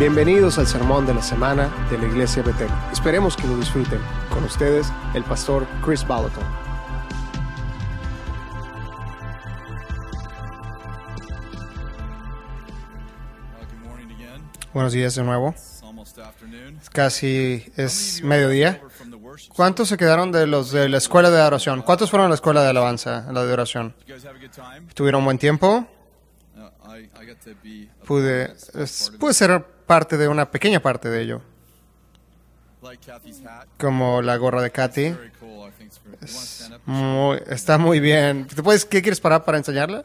Bienvenidos al sermón de la semana de la Iglesia Betel. Esperemos que lo disfruten. Con ustedes, el pastor Chris Balaton. Buenos días de nuevo. Casi es mediodía. ¿Cuántos se quedaron de los de la escuela de adoración? ¿Cuántos fueron a la escuela de alabanza, a la de oración? ¿Tuvieron buen tiempo? Uh, Pude, pude ser parte de una pequeña parte de ello, como la gorra de Katy. Muy, está muy bien. ¿Te puedes, ¿Qué quieres parar para enseñarla?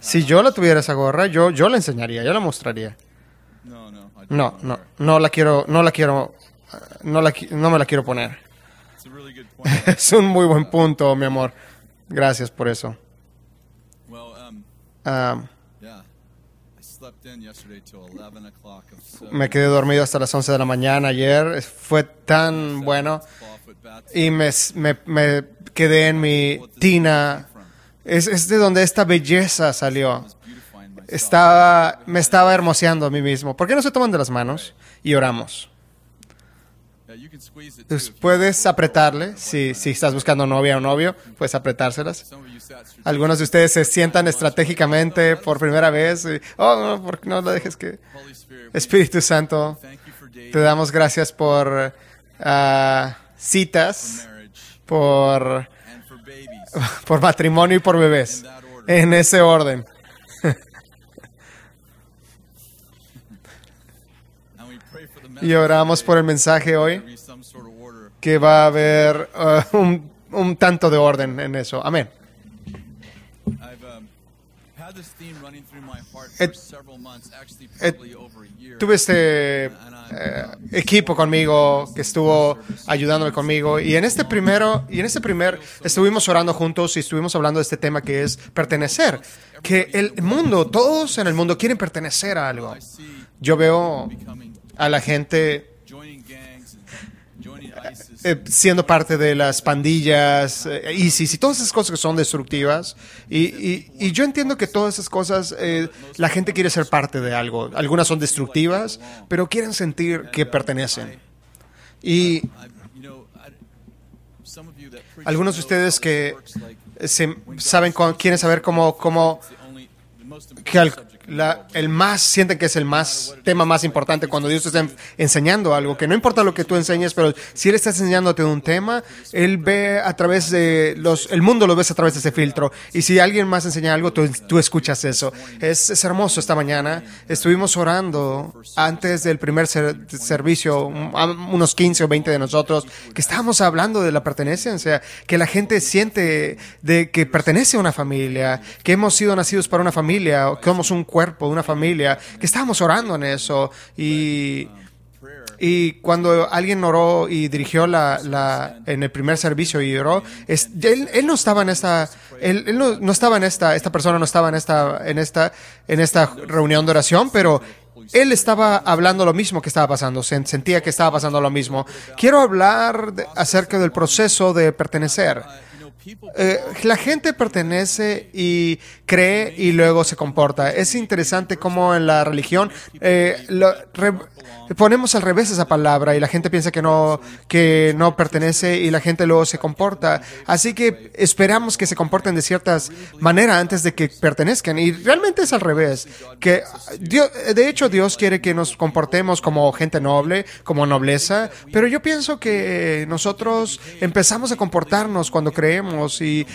Si yo la tuviera esa gorra, yo, yo la enseñaría, yo la mostraría. no, no, No, la quiero, no la quiero, no la, no me la quiero poner. Es un muy buen punto, mi amor. Gracias por eso. well, um, me quedé dormido hasta las 11 de la mañana ayer. Fue tan bueno. Y me, me, me quedé en mi tina. Es, es de donde esta belleza salió. Estaba, me estaba hermoseando a mí mismo. ¿Por qué no se toman de las manos y oramos? Puedes apretarle, si, si estás buscando novia o novio, puedes apretárselas. Algunos de ustedes se sientan estratégicamente por primera vez. y, oh, no, ¿por qué no lo dejes que... Espíritu Santo, te damos gracias por ah, citas, por, por matrimonio y por bebés. En ese orden. Y oramos por el mensaje hoy, que va a haber ah, un, un tanto de orden en eso. Amén. Um. Tuve este eh, equipo conmigo que estuvo ayudándome conmigo y en este primero y en este primer estuvimos orando juntos y estuvimos hablando de este tema que es pertenecer, que el mundo, todos en el mundo quieren pertenecer a algo. Yo veo a la gente eh, siendo parte de las pandillas, eh, ISIS y todas esas cosas que son destructivas. Y, y- y yo entiendo que todas esas cosas, eh, la gente quiere ser parte de algo. Algunas son destructivas, pero quieren sentir que pertenecen. Y algunos de ustedes que like, se- saben, quieren saber cómo, cómo que al- la- el más, sienten que es el más tema más importante cuando Dios te está en- enseñando algo, que no importa lo que tú enseñes, pero si Él está enseñándote un tema, Él ve a través de los, el mundo lo ves a través de ese filtro. Y si alguien más enseña algo, tú, tú escuchas eso. Es, es hermoso esta mañana. Estuvimos orando antes del primer ser- servicio, unos 15 o 20 de nosotros, que estábamos hablando de la pertenencia, que la gente siente de que pertenece a una familia, que hemos sido nacidos para una familia, que somos un cuerpo, una familia, que estábamos orando en eso. Y, y cuando alguien oró y dirigió la, la- en el primer servicio y oró, es- él, él no estaba en esta, él, él no, no estaba en esta, esta persona no estaba en esta, en esta, en esta reunión de oración, pero él estaba hablando lo mismo que estaba pasando, se- sentía que estaba pasando lo mismo. Quiero hablar de- acerca del proceso de pertenecer. Eh, la gente pertenece y cree y luego se comporta. Es interesante cómo en la religión eh, lo- re- ponemos al revés esa palabra y la gente piensa que no, que no pertenece y la gente luego se comporta. Así que esperamos que se comporten de ciertas manera antes de que pertenezcan. Y realmente es al revés. Que Dios, de hecho Dios quiere que nos comportemos como gente noble, como nobleza, pero yo pienso que nosotros empezamos a comportarnos cuando creemos y,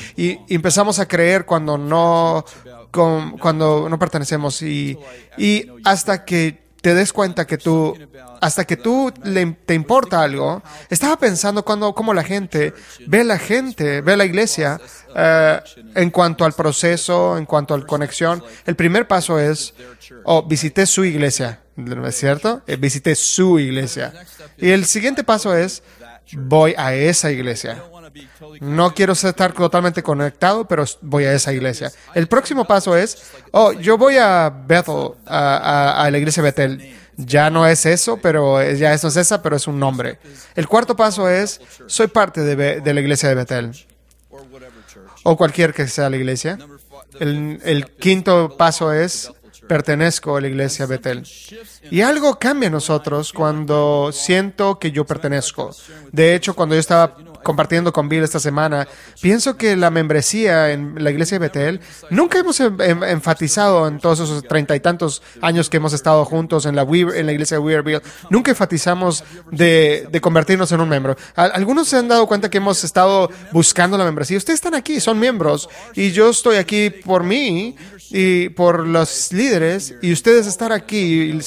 empezamos a creer cuando no, cuando no pertenecemos y, y hasta que te des cuenta que tú, hasta que tú le, te importa algo, estaba pensando cuando, cómo la gente ve la gente, ve la iglesia eh, en cuanto al proceso, en cuanto a la conexión. El primer paso es, oh, visité su iglesia, ¿no es cierto? Eh, visité su iglesia. Y el siguiente paso es, voy a esa iglesia. No quiero estar totalmente conectado, pero voy a esa iglesia. El próximo paso es, oh, yo voy a Bethel, a, la iglesia Bethel. Ya no es eso, pero ya eso es esa, pero es un nombre. El cuarto paso es, soy parte de, la iglesia de Bethel, o cualquier que sea la iglesia. El, el quinto paso es, Bethel pertenezco a la iglesia Betel. Y algo cambia en nosotros cuando siento que yo pertenezco. De hecho, cuando yo estaba compartiendo con Bill esta semana, pienso que la membresía en la iglesia de Betel, nunca hemos em- em- enfatizado en todos esos treinta y tantos años que hemos estado juntos en la, en la iglesia de Weaverville, nunca enfatizamos de, de convertirnos en un miembro. Algunos se han dado cuenta que hemos estado buscando la membresía. Ustedes están aquí, son miembros, y yo estoy aquí por mí y por los líderes, y ustedes estar aquí y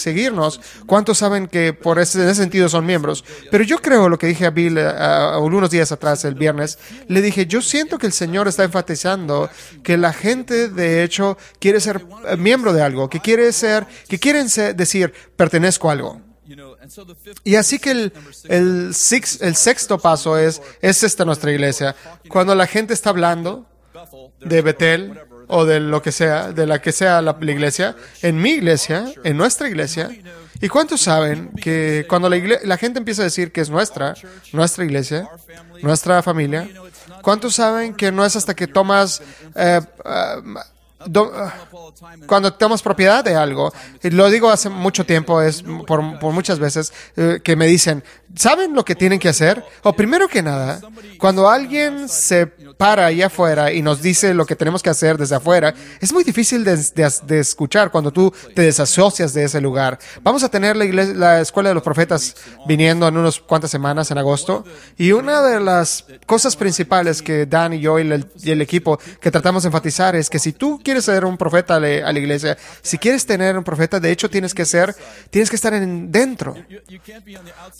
¿Cuántos saben que por ese, en ese sentido son miembros? Pero yo creo lo que dije a Bill a algunos días atrás, el viernes, le dije, yo siento que el Señor está enfatizando que la gente de hecho quiere ser eh, miembro de algo, que quiere ser, que quieren ser- decir, pertenezco a algo. Y así que el, el, sexto paso es, es esta nuestra iglesia. Cuando la gente está hablando de Betel o de lo que sea, de la que sea la, iglesia, en mi iglesia, en nuestra iglesia. ¿Y cuántos saben que cuando la, la gente empieza a decir que es nuestra, nuestra iglesia, nuestra familia, cuántos saben que no es hasta que tomas, eh, ah, do- cuando tomas propiedad de algo, lo digo hace mucho tiempo, es por, por muchas veces eh, que me dicen, ¿saben lo que tienen que hacer? O primero que nada, cuando alguien se para allá afuera y nos dice lo que tenemos que hacer desde afuera, es muy difícil de, de- de escuchar cuando tú te desasocias de ese lugar. Vamos a tener la, iglesia- la Escuela de los Profetas viniendo en unas cuantas semanas en agosto, y una de las cosas principales que Dan y yo y el, y el equipo que tratamos de enfatizar es que si tú quieres ser un profeta a la, iglesia, si quieres tener un profeta, de hecho tienes que ser, tienes que estar en, dentro.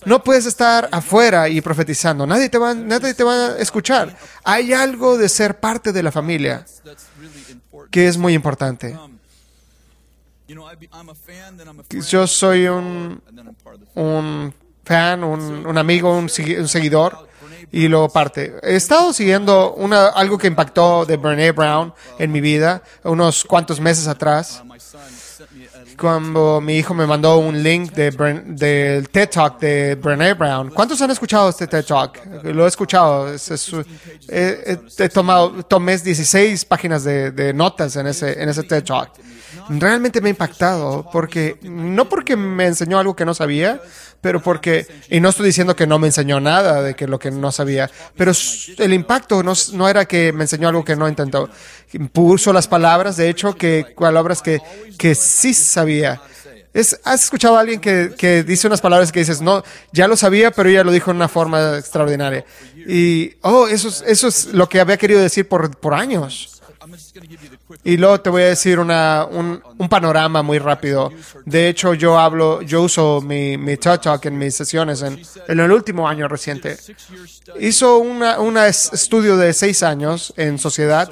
No puedes estar afuera y profetizando. Nadie te va, nadie te va a escuchar. Hay algo de ser parte de la familia que es muy importante. Yo soy un, un fan, un, un amigo, un, un seguidor y luego parte. He estado siguiendo una, algo que impactó de Brene Brown en mi vida unos cuantos meses atrás. Cuando mi hijo me mandó un link de del TED Talk de Brené Brown. ¿Cuántos han escuchado este TED Talk? Lo he escuchado. Es- es- he, he- he tomado, tomé 16 páginas de, de notas en ese, en ese TED Talk. Realmente me ha impactado porque, no porque me enseñó algo que no sabía, pero porque, y no estoy diciendo que no me enseñó nada de que lo que no sabía, pero el impacto no, no era que me enseñó algo que no intentó. Puso las palabras, de hecho, que palabras que, que sí sabía. Es, ¿Has escuchado a alguien que, que dice unas palabras que dices, no, ya lo sabía, pero ella lo dijo en una forma extraordinaria? Y, oh, eso es, eso es lo que había querido decir por, por años. Y luego te voy a decir una, un, panorama muy rápido. De hecho, yo hablo, yo uso mi, mi TED Talk en mis sesiones en, en el último año reciente. Hizo una, un estudio de seis años en sociedad.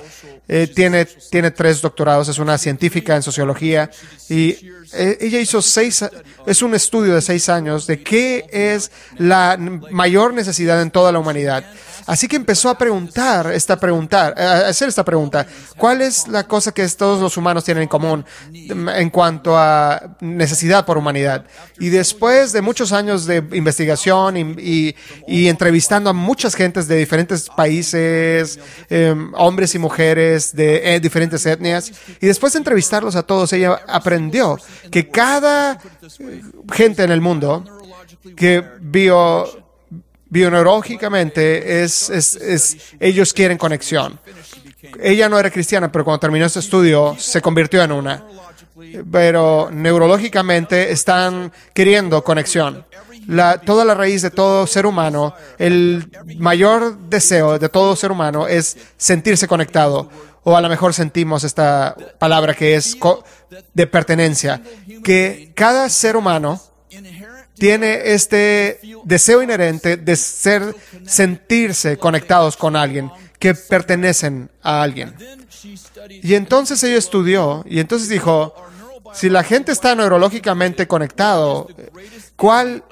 Eh, tiene, tiene tres doctorados, es una científica en sociología. Y eh, ella hizo seis, es un estudio de seis años de qué es la mayor necesidad en toda la humanidad. Así que empezó a preguntar, esta preguntar, a hacer esta pregunta. ¿Cuál es la cosa que todos los humanos tienen en común en cuanto a necesidad por humanidad? Y después de muchos años de investigación y, entrevistando a muchas gentes de diferentes países, eh, hombres y mujeres de eh, diferentes etnias, y después de entrevistarlos a todos, ella aprendió que cada eh, gente en el mundo que bio, bioneurológicamente es, es, es, ellos quieren conexión. Ella no era cristiana, pero cuando terminó este estudio se convirtió en una. Pero neurológicamente están queriendo conexión. La, toda la raíz de todo ser humano, el mayor deseo de todo ser humano es sentirse conectado. O a lo mejor sentimos esta palabra que es de pertenencia. Que cada ser humano tiene este deseo inherente de ser, sentirse conectados con alguien, que pertenecen a alguien. Y entonces ella estudió y entonces dijo, si la gente está neurológicamente conectado, ¿cuál,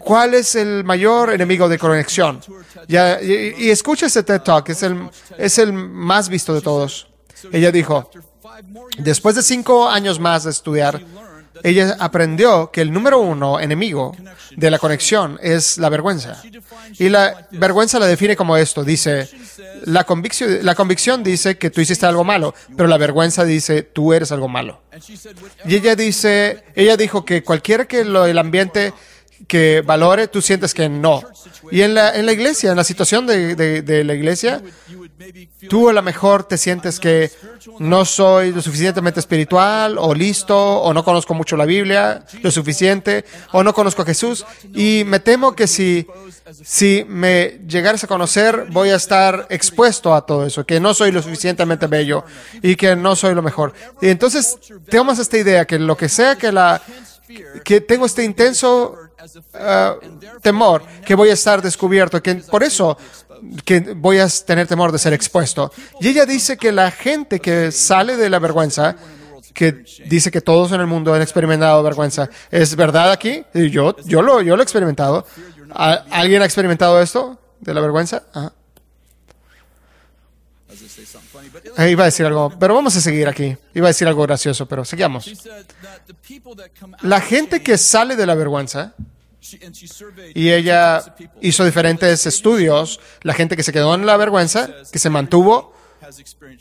cuál es el mayor enemigo de conexión? Y, escucha ese TED Talk, es el, es el más visto de todos. Ella dijo, después de cinco años más de estudiar, ella aprendió que el número uno enemigo de la conexión es la vergüenza. Y la vergüenza la define como esto. Dice, la convicción, la convicción dice que tú hiciste algo malo, pero la vergüenza dice, tú eres algo malo. Y ella dice, ella dijo que cualquiera que lo, el ambiente que valore, tú sientes que no. Y en la, en la iglesia, en la situación de, de, de la iglesia, tú a lo mejor te sientes que no soy lo suficientemente espiritual o listo o no conozco mucho la Biblia lo suficiente o no conozco a Jesús y me temo que si, si me llegaras a conocer voy a estar expuesto a todo eso, que no soy lo suficientemente bello y que no soy lo mejor. Y entonces tenemos esta idea que lo que sea que la que tengo este intenso uh, temor que voy a estar descubierto, que por eso que voy a tener temor de ser expuesto. Y ella dice que la gente que sale de la vergüenza, que dice que todos en el mundo han experimentado vergüenza, ¿es verdad aquí? Yo, yo, lo, yo lo he experimentado. ¿A- ¿Alguien ha experimentado esto de la vergüenza? Ajá. Eh, Iba a decir algo, pero vamos a seguir aquí. Iba a decir algo gracioso, pero sigamos. La gente que sale de la vergüenza, y ella hizo diferentes estudios, la gente que se quedó en la vergüenza, que se mantuvo,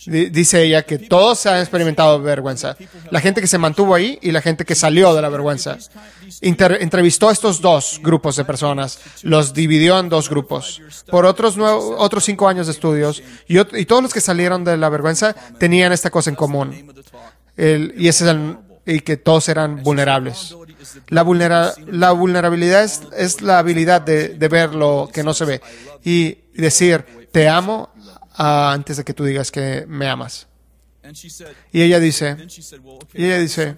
dice ella que todos han experimentado vergüenza. La gente que se mantuvo ahí y la gente que salió de la vergüenza. Inter- entrevistó a estos dos grupos de personas, los dividió en dos grupos. Por otros, otros cinco años de estudios, y, todos los que salieron de la vergüenza tenían esta cosa en común. Name of the talk. El- y ese es el- y que todos eran vulnerables. La, vulnera- la vulnerabilidad es, es la habilidad de, de ver lo que no se ve y decir, te amo antes de que tú digas que me amas. Y ella dice, y ella dice?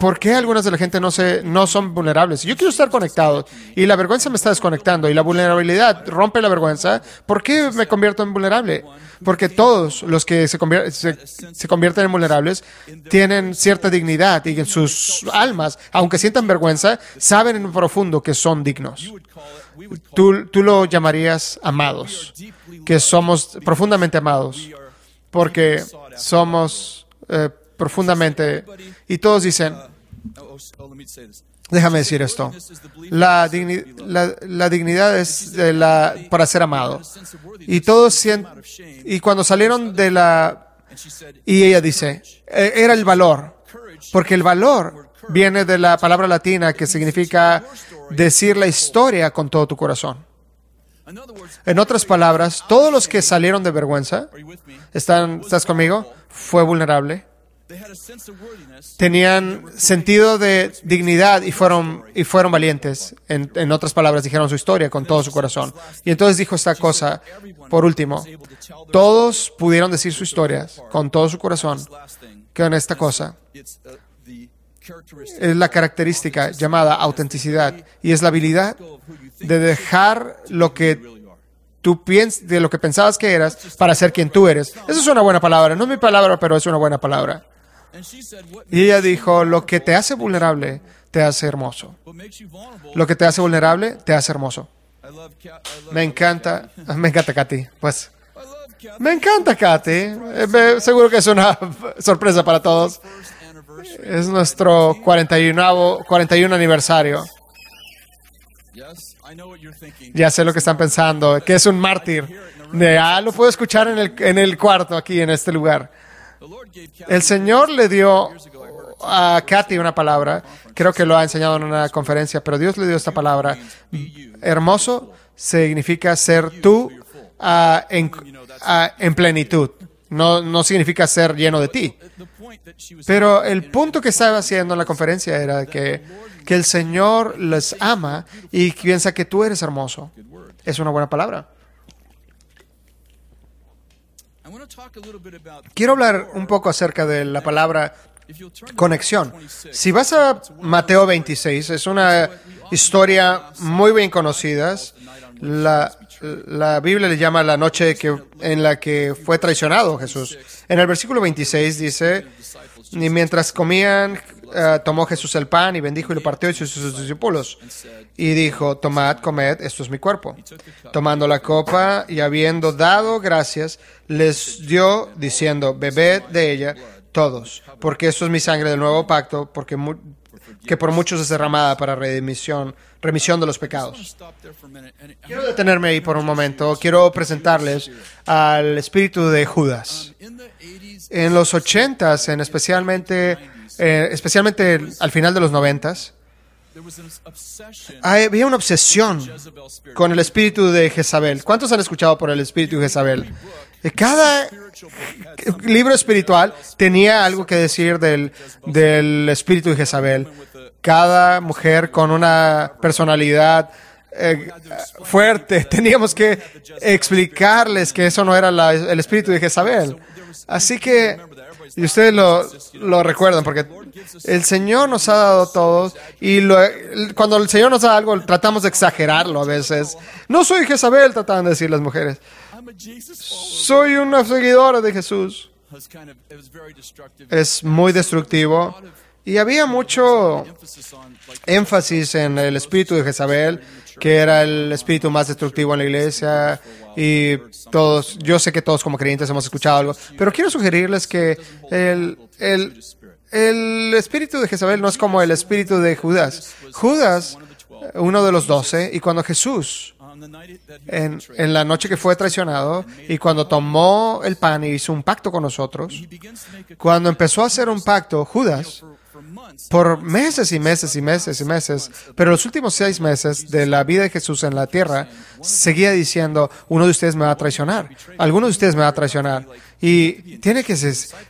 ¿por qué algunas de la gente no, se, no son vulnerables? Yo quiero estar conectado y la vergüenza me está desconectando y la vulnerabilidad rompe la vergüenza. ¿Por qué me convierto en vulnerable? Porque todos los que se, convier- se, se convierten en vulnerables tienen cierta dignidad y en sus almas, aunque sientan vergüenza, saben en profundo que son dignos. Tú, tú lo llamarías amados, que somos profundamente amados, porque somos eh, profundamente... Y todos dicen, déjame decir esto, la, la, dignidad es de la, para ser amado. Y todos y cuando salieron de la... Y ella dice, eh, era el valor, porque el valor viene de la palabra latina que significa decir la historia con todo tu corazón. En otras palabras, todos los que salieron de vergüenza, ¿estás conmigo? Fue vulnerable. Tenían sentido de dignidad y fueron, y fueron valientes. En, en otras palabras, dijeron su historia con todo su corazón. Y entonces dijo esta cosa, por último, todos pudieron decir sus historias con todo su corazón thing. con esta cosa. Es la característica llamada autenticidad y es la habilidad de dejar lo que tú piensas, de lo que pensabas que eras para ser quien tú eres. Esa es una buena palabra. No es mi palabra, pero es una buena palabra. Y ella dijo, lo que te hace vulnerable te hace hermoso. Lo que te hace vulnerable te hace hermoso. Me encanta, me encanta Katy. Pues me encanta Katy. Eh, seguro que es una sorpresa para todos. Es nuestro 41, 41 aniversario. Ya sé lo que están pensando, que es un mártir. Ah, lo puedo escuchar en el, en el cuarto aquí, en este lugar. El Señor le dio a Katy una palabra, creo que lo ha enseñado en una conferencia, pero Dios le dio esta palabra. Hermoso significa ser tú ah, en, ah, en plenitud. No, no significa ser lleno de ti. Pero el punto que estaba haciendo en la conferencia era que, que el Señor les ama y piensa que tú eres hermoso. Es una buena palabra. Quiero hablar un poco acerca de la palabra conexión. Matthew 26. Si vas a Mateo 26, es una historia muy bien conocida. La, la Biblia le llama la noche en la que fue traicionado Jesús. En el versículo 26 dice, y mientras comían, eh, tomó Jesús el pan y bendijo y lo partió y sus, discípulos. Y dijo, tomad, comed, esto es mi cuerpo. Tomando la copa y habiendo dado gracias, les dio diciendo, bebed de ella todos, porque esto es mi sangre del nuevo pacto, porque que por muchos es derramada para remisión, remisión de los pecados. Quiero detenerme ahí por un momento. Quiero presentarles al espíritu de Judas. 80s, En los ochentas, en especialmente, eh, especialmente al final de los noventas, there was an obsession había una obsesión con el espíritu de Jezabel. ¿Cuántos han escuchado por el espíritu de Jezabel? Eh, Cada libro espiritual tenía algo que decir del, del espíritu de Jezabel. Cada mujer con una personalidad eh, fuerte. Teníamos que explicarles que eso no era la- el espíritu de Jezabel. Así que, y ustedes lo, lo recuerdan, porque el Señor nos ha dado todo y lo- cuando el Señor nos da algo tratamos de exagerarlo a veces. No soy Jezabel, trataban de decir las mujeres. Soy una seguidora de Jesús. Es muy destructivo. Y había mucho énfasis en el espíritu de Jezabel, que era el espíritu más destructivo en la iglesia. Y todos, yo sé que todos como creyentes hemos escuchado algo, pero quiero sugerirles que el, el, el espíritu de Jezabel no es como el espíritu de Judas. Judas, uno de los doce, y cuando Jesús en, en la noche que fue traicionado y cuando tomó el pan y hizo un pacto con nosotros, cuando empezó a hacer un pacto, Judas. Por meses y meses y meses y meses, pero los últimos seis meses de la vida de Jesús en la tierra, seguía diciendo, uno de ustedes me va a traicionar, alguno de ustedes me va a traicionar. Y tiene que,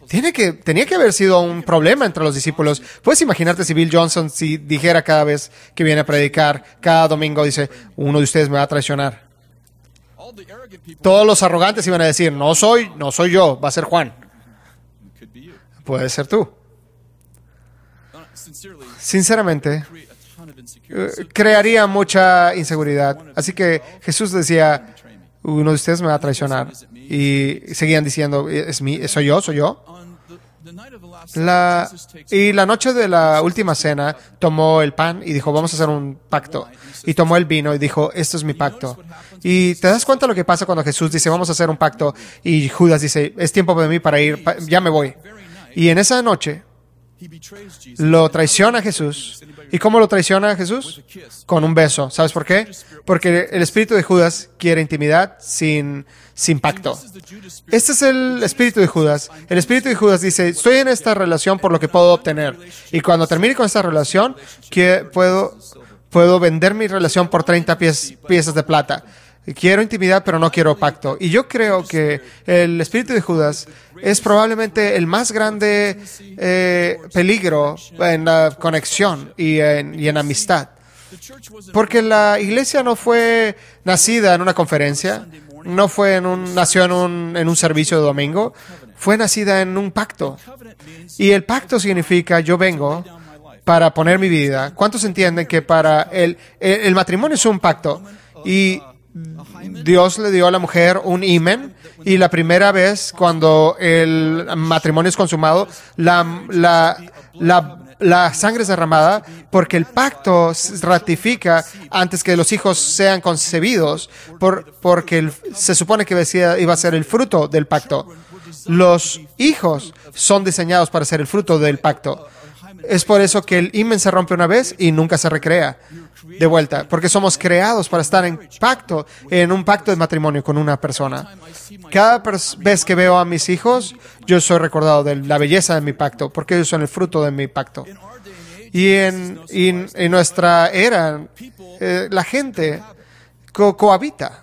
tiene que, tenía que haber sido un problema entre los discípulos. Puedes imaginarte si Bill Johnson si dijera cada vez que viene a predicar, cada domingo dice, uno de ustedes me va a traicionar. Todos los arrogantes iban a decir, no soy, no soy yo, va a ser Juan. Puede ser tú. Sinceramente, eh, crearía mucha inseguridad. Así que Jesús decía, uno de ustedes me va a traicionar. Y seguían diciendo, ¿es mí? ¿Soy yo? ¿Soy yo? La, y la noche de la última cena tomó el pan y dijo, vamos a hacer un pacto. Y tomó el vino y dijo, esto es mi pacto. Y te das cuenta lo que pasa cuando Jesús dice, vamos a hacer un pacto. Y Judas dice, es tiempo de mí para ir, ya me voy. Y en esa noche lo traiciona Jesús. ¿Y cómo lo traiciona Jesús? Con un beso. ¿Sabes por qué? Porque el espíritu de Judas quiere intimidad sin, sin pacto. Este es el espíritu de Judas. El espíritu de Judas dice, estoy en esta relación por lo que puedo obtener. Y cuando termine con esta relación, que puedo, puedo vender mi relación por 30 pies- piezas de plata. Quiero intimidad, pero no quiero pacto. Y yo creo que el espíritu de Judas es probablemente el más grande eh, peligro en la conexión y en, y en amistad. Porque la iglesia no fue nacida en una conferencia, no fue en un, nació en un, en un servicio de domingo, fue nacida en un pacto. Y el pacto significa yo vengo para poner mi vida. ¿Cuántos entienden que para el, el, el matrimonio es un pacto? Y Dios le dio a la mujer un imen y la primera vez cuando el matrimonio es consumado, la, la, la, la sangre es derramada porque el pacto ratifica antes que los hijos sean concebidos, por, porque se supone que iba a ser el fruto del pacto. Los hijos son diseñados para ser el fruto del pacto. Es por eso que el imen se rompe una vez y nunca se recrea de vuelta, porque somos creados para estar en pacto, en un pacto de matrimonio con una persona. Cada vez que veo a mis hijos, yo soy recordado de la belleza de mi pacto, porque ellos son el fruto de mi pacto. Y en, y en- nuestra era, eh, la gente co- cohabita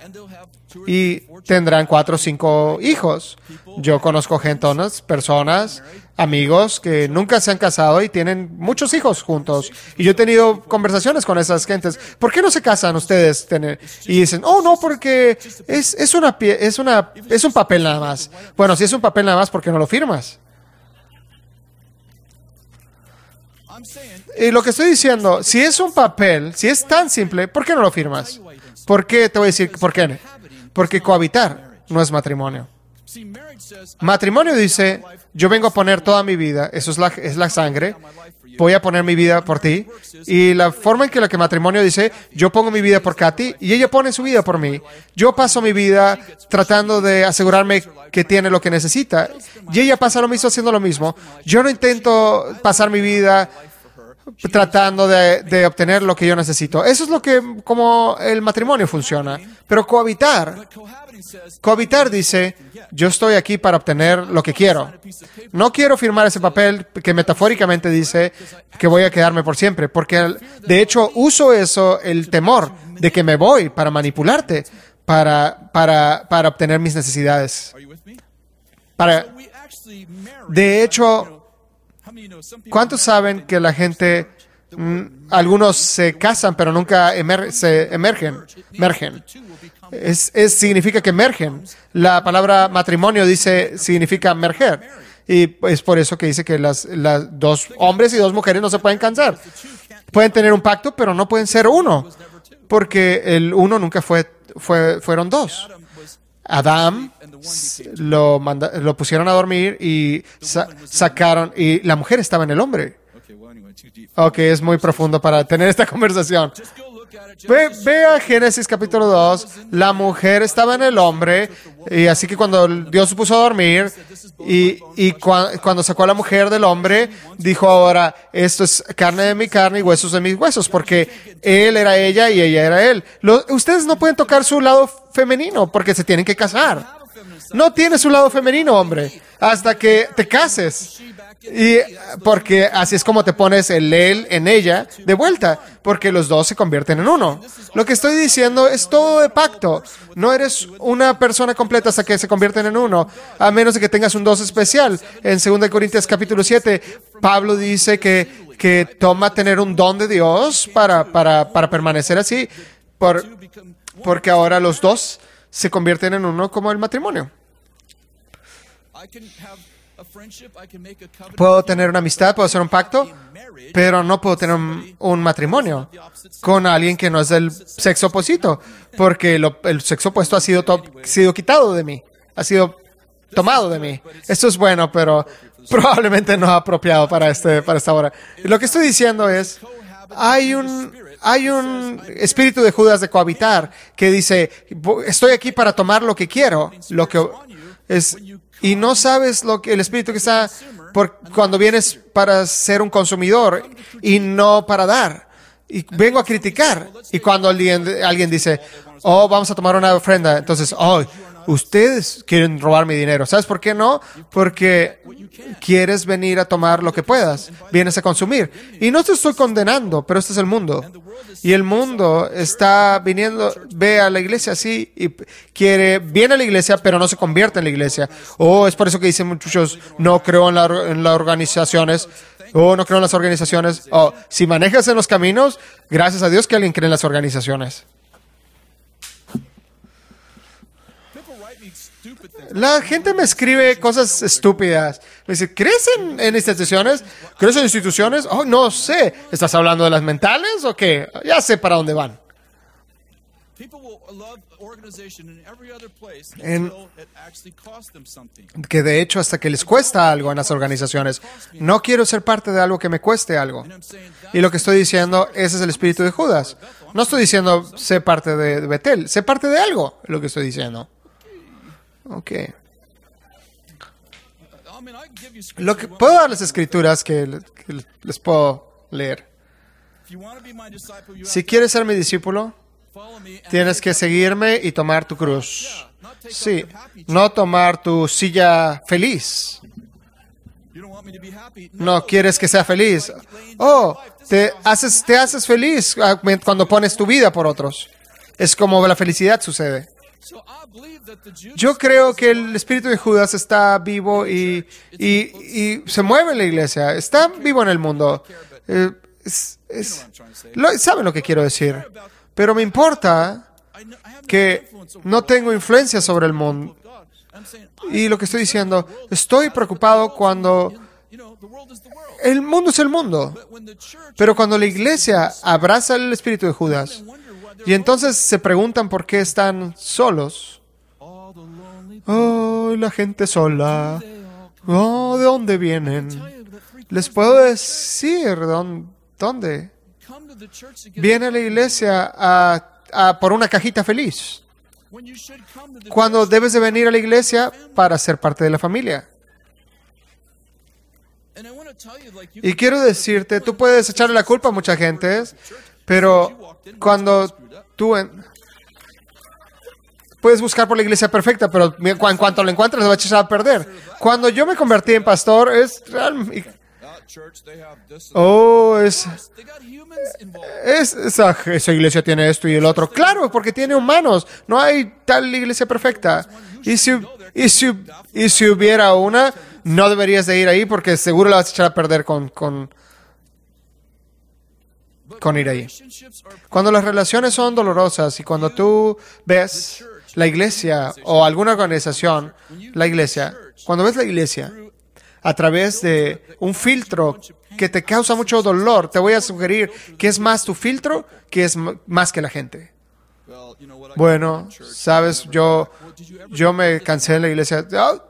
y tendrán cuatro o cinco hijos. Yo conozco gentonas, personas, amigos que nunca se han casado y tienen muchos hijos juntos. Y yo he tenido conversaciones con esas gentes. ¿Por qué no se casan ustedes? Y dicen, oh, no, porque es, es, una, es, una, es un papel nada más. Bueno, si es un papel nada más, ¿por qué no lo firmas? Y lo que estoy diciendo, si es un papel, si es tan simple, ¿por qué no lo firmas? ¿Por qué? Te voy a decir, ¿por qué? Porque cohabitar no es matrimonio. Matrimonio dice, yo vengo a poner toda mi vida, eso es la, es la sangre, voy a poner mi vida por ti. Y la forma en que la que matrimonio dice, yo pongo mi vida por Katy y ella pone su vida por mí. Yo paso mi vida tratando de asegurarme que tiene lo que necesita y ella pasa lo mismo haciendo lo mismo. Yo no intento pasar mi vida tratando de, obtener lo que yo necesito. Eso es lo que, como el matrimonio funciona. Pero cohabitar, cohabitar dice, yo estoy aquí para obtener lo que quiero. No quiero firmar ese papel que metafóricamente dice que voy a quedarme por siempre, porque de hecho uso eso, el temor de que me voy para manipularte, para, para, para obtener mis necesidades. Para, de hecho, ¿cuántos saben que la gente, mm, algunos se casan pero nunca se emergen? Become Es, significa que emergen. La palabra matrimonio dice, significa emerger. Y es por eso que dice que las, las dos hombres y dos mujeres no se pueden cansar. Pueden tener un pacto, pero no pueden ser uno. Porque el uno nunca fue, fue fueron dos. Adam lo, manda- lo pusieron a dormir y sa- sacaron, y la mujer estaba en el hombre. Ok, es muy profundo para tener esta conversación. Ve a Génesis capítulo 2, la mujer estaba en el hombre, y así que cuando Dios se puso a dormir, y, y cua- cuando sacó a la mujer del hombre, dijo ahora, esto es carne de mi carne y huesos de mis huesos, porque él era ella y ella era él. Lo- ustedes no pueden tocar su lado femenino, porque se tienen que casar. No tiene su lado femenino, hombre, hasta que te cases. Y porque así es como te pones el él en ella de vuelta, porque los dos se convierten en uno. Lo que estoy diciendo es todo de pacto. No eres una persona completa hasta que se convierten en uno, a menos de que tengas un dos especial. En 2 Corintios capítulo 7, Pablo dice que, que toma tener un don de Dios para, para, para permanecer así, por, porque ahora los dos se convierten en uno como el matrimonio. Puedo tener una amistad, puedo hacer un pacto, pero no puedo tener un, un matrimonio con alguien que no es del sexo opuesto, porque lo- el sexo opuesto ha sido, to- sido quitado de mí, ha sido tomado de mí. Esto es bueno, pero probablemente no apropiado para, este, para esta hora. Lo que estoy diciendo es, hay un, hay un espíritu de Judas de cohabitar que dice, "Vo- estoy aquí para tomar lo que quiero, lo que es, y no sabes lo que el espíritu que está por cuando vienes para ser un consumidor y no para dar. Y vengo a criticar. Y cuando alguien, alguien dice, oh, vamos a tomar una ofrenda, entonces, oh, ustedes quieren robar mi dinero. ¿Sabes por qué no? Porque quieres venir a tomar lo que puedas, vienes a consumir. Y no te estoy condenando, pero este es el mundo. Y el mundo está viniendo, ve a la iglesia así y quiere, viene a la iglesia, pero no se convierte en la iglesia. O es por eso que dicen muchos, no creo en, la, en las organizaciones. O no creo en las organizaciones. O si manejas en los caminos, gracias a Dios que alguien cree en las organizaciones. La gente me escribe cosas estúpidas. Me dice, ¿crees en, en instituciones? ¿Crees en instituciones? Oh, no sé. ¿Estás hablando de las mentales o qué? Ya sé para dónde van. People will love organization in every other place En-. Que de hecho hasta que les cuesta algo en las organizaciones. No quiero ser parte de algo que me cueste algo. Y lo que estoy diciendo, ese es el espíritu de Judas. No estoy diciendo sé parte de de Betel, sé parte de algo, lo que estoy diciendo. Ok. Lo que puedo dar las escrituras que, que les puedo leer. Si quieres ser mi discípulo, tienes que seguirme y tomar tu cruz. Sí, no tomar tu silla feliz. No quieres que sea feliz. Oh, te haces, te haces feliz ah, cuando pones tu vida por otros. Es como la felicidad sucede. Yo creo que el espíritu de Judas está vivo y, y, y se mueve en la iglesia. Está vivo en el mundo. Eh, es- es- lo- ¿Saben lo que quiero decir? Pero me importa que no tengo influencia sobre el mundo. Y lo que estoy diciendo, estoy preocupado cuando el mundo es el mundo. Pero cuando la iglesia abraza el espíritu de Judas y entonces se preguntan por qué están solos. Oh, la gente sola. Oh, ¿de dónde vienen? Les puedo decir dón- dónde. Viene a la iglesia por una cajita feliz. Cuando debes de venir a la iglesia para ser parte de la familia. Y quiero decirte, tú puedes echarle la culpa a mucha gente, pero cuando puedes buscar por la iglesia perfecta, pero en cuanto lo encuentres, lo vas a echar a perder. Cuando yo me convertí en pastor, es. Oh, es, es esa, esa iglesia tiene esto y el otro. Claro, porque tiene humanos. No hay tal iglesia perfecta. Y si, y si, y si hubiera una, no deberías de ir ahí porque seguro la vas a echar a perder con, con, con ir ahí. Cuando las relaciones son dolorosas y cuando tú ves la iglesia o alguna organización, la iglesia, cuando ves la iglesia a través de un filtro que te causa mucho dolor, te voy a sugerir que es más tu filtro que es más que la gente. Bueno, sabes, yo, yo me cansé de la iglesia. Ah,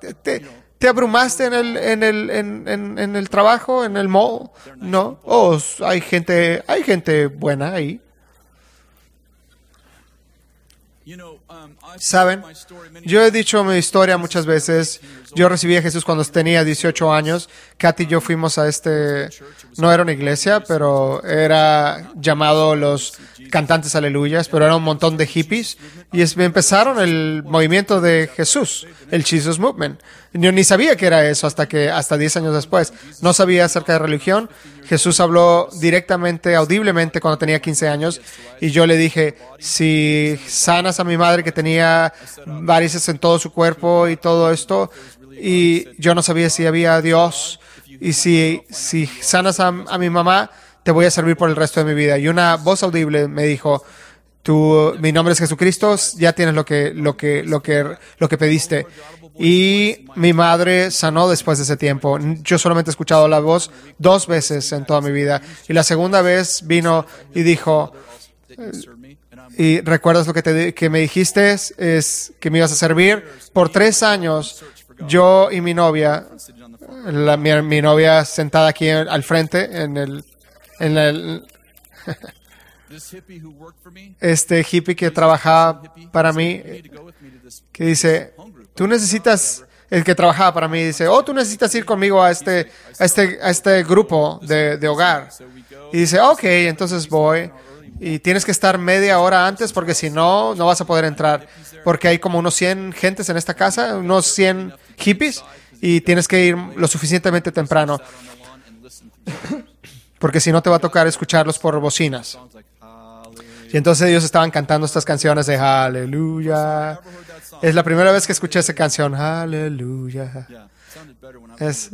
te- te abrumaste en el, en el, en, en- en el trabajo, en el mall. No. Oh, hay gente, hay gente buena ahí. Saben, yo he dicho mi historia muchas veces. Yo recibí a Jesús cuando tenía 18 años. Katy y yo fuimos a este, no era una iglesia, pero era llamado los cantantes aleluyas, pero era un montón de hippies. Y es- empezaron el movimiento de Jesús, el Jesus Movement. Yo ni sabía que era eso hasta que, hasta 10 años después. No sabía acerca de religión. Jesús habló directamente, audiblemente cuando tenía 15 años. Y yo le dije, si sanas a mi madre que tenía varices en todo su cuerpo y todo esto, y yo no sabía si había Dios, y si, si sanas a, a mi mamá, te voy a servir por el resto de mi vida. Y una voz audible me dijo, tú, mi nombre es Jesucristo, ya tienes lo que, lo que, lo que, lo que pediste. Y mi madre sanó después de ese tiempo. Yo solamente he escuchado la voz dos veces en toda mi vida. Y la segunda vez vino y dijo, y recuerdas lo que, te, que me dijiste es que me ibas a servir por tres años. Yo y mi novia, la- mi, mi novia sentada aquí al frente en el, en el, este hippie que trabajaba para mí, que dice, tú necesitas, el que trabajaba para mí dice, oh, tú necesitas ir conmigo a este, a este, a este grupo de, de hogar. Y dice, ok, entonces voy. Y tienes que estar media hora antes porque si no, no vas a poder entrar. Porque hay como unos 100 gentes en esta casa, unos 100 hippies, y tienes que ir lo suficientemente temprano. Porque si no te va a tocar escucharlos por bocinas. Y entonces ellos estaban cantando estas canciones de Aleluya. Es la primera vez que escuché esa canción. Aleluya. Es,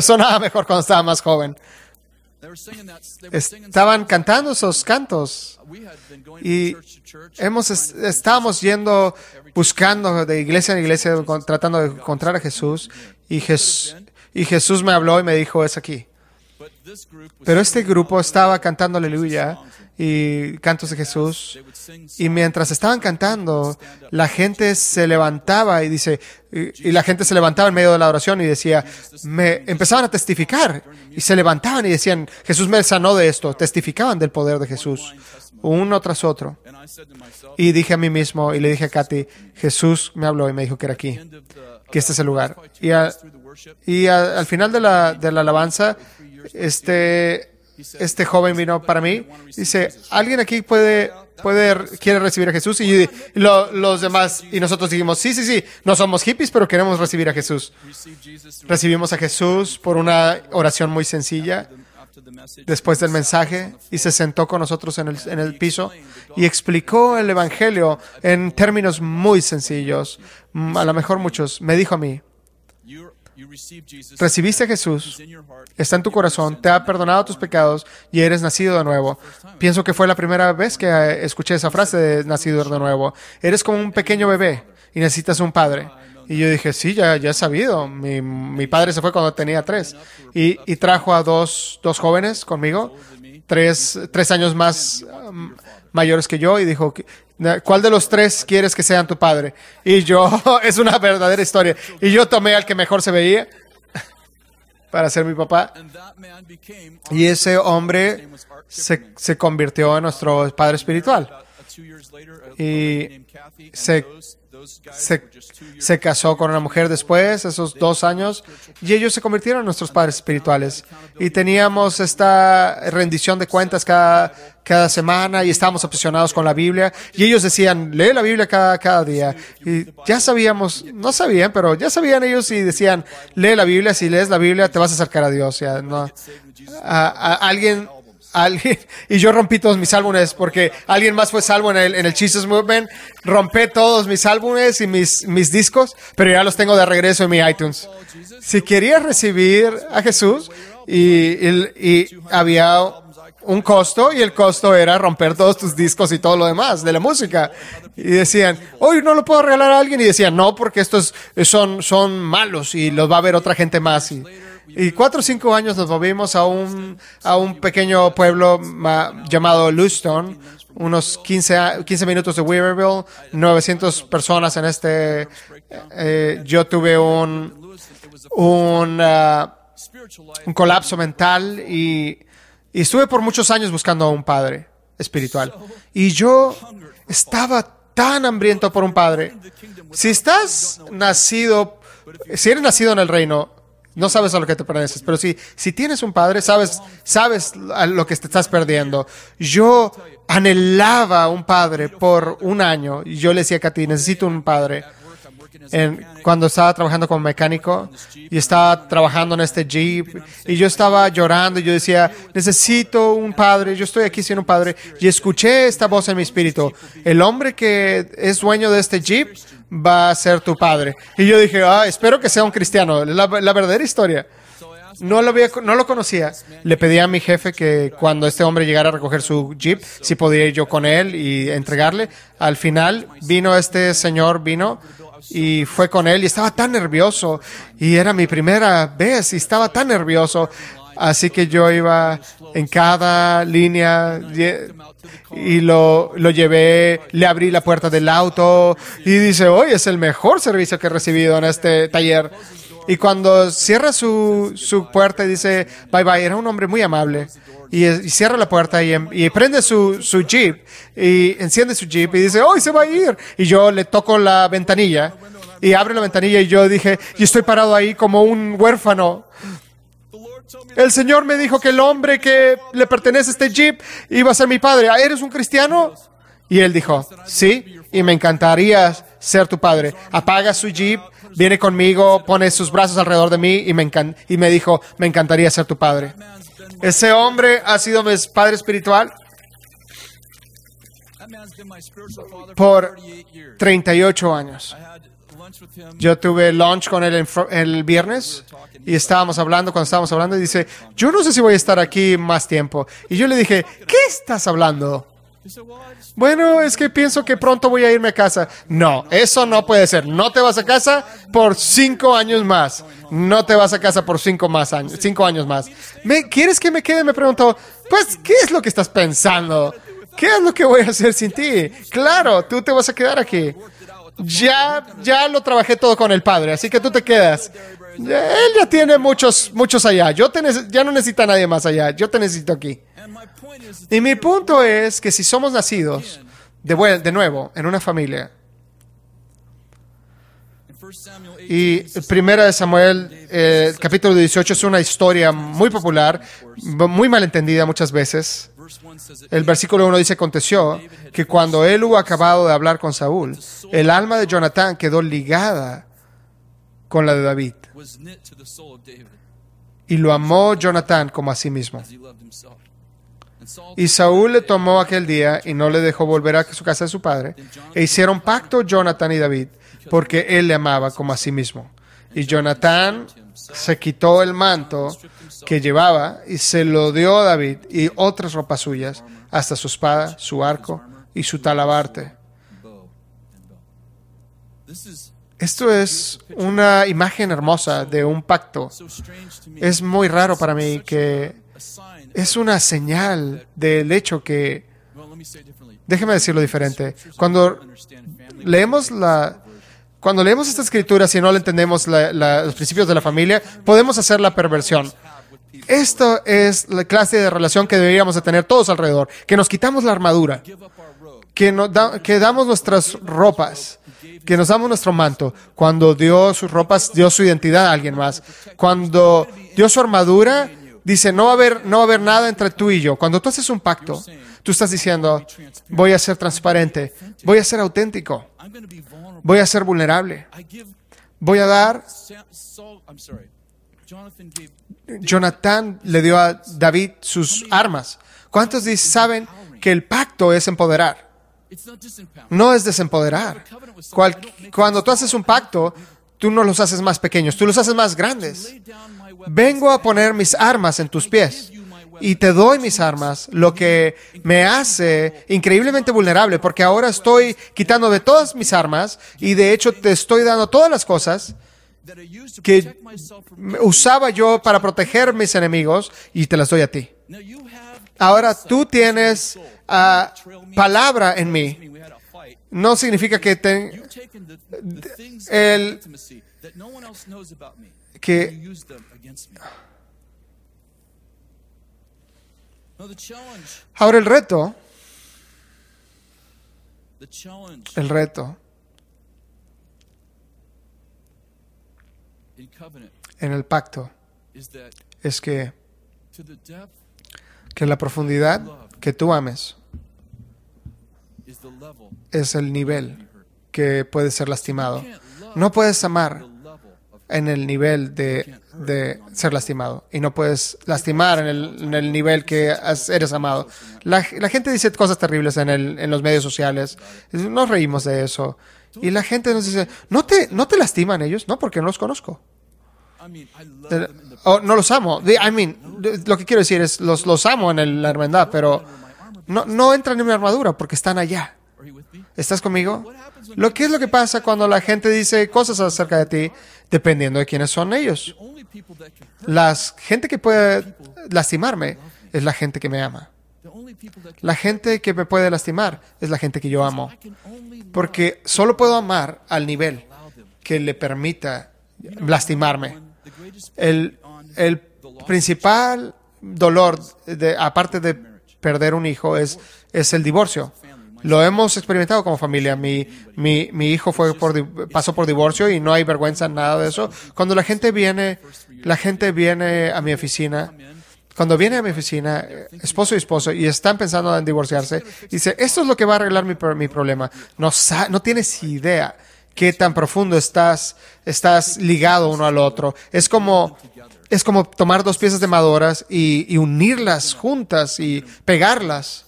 sonaba mejor cuando estaba más joven. Estaban cantando esos cantos. Y hemos es- estábamos yendo buscando de iglesia en iglesia tratando de encontrar a Jesús. y, Jes- y Jesús me habló y me dijo es aquí Pero este grupo estaba cantando aleluya y cantos de Jesús. Y mientras estaban cantando la gente se levantaba y dice y, la gente se levantaba en medio de la oración y decía me empezaban a testificar. Y se levantaban y decían Jesús me sanó de esto. Testificaban del poder de Jesús uno tras otro. Y dije a mí mismo y le dije a Katy, Jesús me habló y me dijo que era aquí, que este es el lugar. Y, al final de la, de la alabanza, este, este joven vino para mí dice, ¿alguien aquí puede, puede, quiere recibir a Jesús? Y lo- los demás, y nosotros dijimos, sí, sí, sí, no somos hippies, pero queremos recibir a Jesús. Recibimos a Jesús por una oración muy sencilla después del mensaje y se sentó con nosotros en el, en el piso y explicó el Evangelio en términos muy sencillos, a lo mejor muchos. Me dijo a mí, You, you received Jesus. Recibiste a Jesús, está en tu corazón, te ha perdonado tus pecados y eres nacido de nuevo. Pienso que fue la primera vez que eh, escuché esa frase de nacido de nuevo. Eres como un pequeño bebé y necesitas un padre. Y yo dije, sí, ya, ya he sabido. Mi, mi padre se fue cuando tenía tres. Y, y trajo a dos, dos jóvenes conmigo, tres, tres años más um, mayores que yo, y dijo, ¿cuál de los tres quieres que sean tu padre? Y yo, es una verdadera historia. Y yo tomé al que mejor se veía para ser mi papá. Y ese hombre se, se convirtió en nuestro padre espiritual. y se, se, se casó con una mujer después, esos dos años, y ellos se convirtieron en nuestros padres espirituales. Y teníamos esta rendición de cuentas cada, cada semana y estábamos obsesionados con la Biblia. Y ellos decían, lee la Biblia cada, cada día. Y ya sabíamos, no sabían, pero ya sabían ellos y decían, lee la Biblia, si lees la Biblia te vas a acercar a Dios. Ya, no, a, a- alguien alguien, y yo rompí todos mis álbumes porque alguien más fue salvo en el, en el Jesus Movement. Rompé todos mis álbumes y mis, mis discos, pero ya los tengo de regreso en mi iTunes. Si querías recibir a Jesús y, y- había un costo y el costo era romper todos tus discos y todo lo demás de la música. Y decían, hoy no lo puedo regalar a alguien. Y decían, no, porque estos son, son malos y los va a ver otra gente más. Y, y cuatro o cinco años nos movimos a un, a un pequeño pueblo ma- llamado Lewiston, unos 15, a- 15 minutos de Weaverville, 900 personas en este. eh, yo tuve un, un, ah, un colapso mental y, y estuve por muchos años buscando a un padre espiritual. Y yo estaba tan hambriento por un padre. Si estás nacido, si eres nacido en el reino, no sabes a lo que te perteneces, pero si, si tienes un padre, sabes, sabes a lo que te estás perdiendo. Yo anhelaba un padre por un año y yo le decía a Katy, necesito un padre. En- cuando estaba trabajando como mecánico y estaba trabajando en este Jeep y yo estaba llorando y yo decía, necesito un padre, yo estoy aquí siendo un padre y escuché esta voz en mi espíritu, el hombre que es dueño de este Jeep va a ser tu padre. Y yo dije, ah, espero que sea un cristiano, la, la verdadera historia. No lo, había, no lo conocía. Le pedí a mi jefe que cuando este hombre llegara a recoger su jeep, si podía ir yo con él y entregarle. Al final vino este señor, vino y fue con él y estaba tan nervioso. Y era mi primera vez y estaba tan nervioso. Así que yo iba en cada línea y lo, lo llevé, le abrí la puerta del auto y dice, hoy es el mejor servicio que he recibido en este taller. Y cuando cierra su, su puerta y dice, bye bye, era un hombre muy amable. Y, cierra la puerta y, em- prende su, jeep y enciende su jeep y dice, hoy se va a ir. Y yo le toco la ventanilla y abre la ventanilla y yo dije, y estoy parado ahí como un huérfano. El Señor me dijo que el hombre que le pertenece a este jeep iba a ser mi padre. ¿Ah, ¿Eres un cristiano? Y él dijo, sí, y me encantaría ser tu padre. Apaga su jeep, viene conmigo, pone sus brazos alrededor de mí y me, y me dijo, me encantaría ser tu padre. Ese hombre ha sido mi padre espiritual por 38 años. Yo tuve lunch con él el viernes y estábamos hablando, cuando estábamos hablando, y dice, yo no sé si voy a estar aquí más tiempo. Y yo le dije, ¿qué estás hablando? Bueno, es que pienso que pronto voy a irme a casa. No, eso no puede ser. No te vas a casa por cinco años más. No te vas a casa por cinco más años, cinco años más. ¿Me, ¿Quieres que me quede? Me preguntó. Pues, ¿qué es lo que estás pensando? ¿Qué es lo que voy a hacer sin ti? Claro, tú te vas a quedar aquí. Ya, ya lo trabajé todo con el padre, así que tú te quedas. Él ya tiene muchos, muchos allá. Yo te ya no necesita a nadie más allá. Yo te necesito aquí. Y mi punto es que si somos nacidos de, de nuevo en una familia, y primera de Samuel, eh, capítulo 18, es una historia muy popular, muy malentendida muchas veces. El versículo 1 dice, aconteció que cuando él hubo acabado de hablar con Saúl, el alma de Jonatán quedó ligada con la de David. Y lo amó Jonatán como a sí mismo. Y Saúl le tomó aquel día y no le dejó volver a su casa de su padre. E hicieron pacto Jonatán y David, porque él le amaba como a sí mismo. Y Jonatán se quitó el manto que llevaba y se lo dio a David y otras ropas suyas, hasta su espada, su arco y su talabarte. Esto es una imagen hermosa de un pacto. Es muy raro para mí que es una señal del hecho que, déjeme decirlo diferente, cuando leemos la, cuando leemos esta escritura, si no le entendemos la- la- los principios de la familia, podemos hacer la perversión. Esto es la clase de relación que deberíamos de tener todos alrededor, que nos quitamos la armadura, que, nos da- que damos nuestras ropas, que nos damos nuestro manto. Cuando dio sus ropas, dio su identidad a alguien más. Cuando dio su armadura, dice, no va a haber, no va a haber nada entre tú y yo. Cuando tú haces un pacto, tú estás diciendo, voy a ser transparente, voy a ser auténtico, voy a ser vulnerable, voy a dar Jonathan le dio a David sus armas. ¿Cuántos saben que el pacto es empoderar? No es desempoderar. Cual- cuando tú haces un pacto, tú no los haces más pequeños, tú los haces más grandes. Vengo a poner mis armas en tus pies y te doy mis armas, lo que me hace increíblemente vulnerable, porque ahora estoy quitando de todas mis armas y de hecho te estoy dando todas las cosas que usaba yo para proteger mis enemigos y te las doy a ti. Ahora tú tienes ah, palabra en mí. No significa que, te- el- que ahora el reto, el reto en el pacto es que que la profundidad que tú ames es el nivel que puede ser lastimado. No puedes amar en el nivel de, de ser lastimado y no puedes lastimar en el, en el nivel que eres amado. La, la gente dice cosas terribles en, el, en los medios sociales. Nos reímos de eso. Y la gente nos dice, ¿no te, ¿no te lastiman ellos? No, porque no los conozco. I mean, I love Eh, them in the o no los amo. I mean, lo que quiero decir es, los, los amo en la hermandad, pero no, no entran en mi armadura porque están allá. ¿Estás conmigo? Lo que es lo que pasa cuando la gente dice cosas acerca de ti, dependiendo de quiénes son ellos. La gente que puede lastimarme es la gente que me ama. La gente que me puede lastimar es la gente que yo amo. Porque solo puedo amar al nivel que le permita lastimarme. El, el principal dolor, de, aparte de perder un hijo, es, es el divorcio. Lo hemos experimentado como familia. Mi, mi, mi hijo fue por, pasó por divorcio y no hay vergüenza en nada de eso. Cuando la gente viene, la gente viene a mi oficina, cuando viene a mi oficina, eh, esposo y esposo, y están pensando en divorciarse, dice, esto es lo que va a arreglar mi, mi problema. No, no tienes idea qué tan profundo estás, estás ligado uno al otro. Es como, es como tomar dos piezas de maderas y, y unirlas juntas y pegarlas.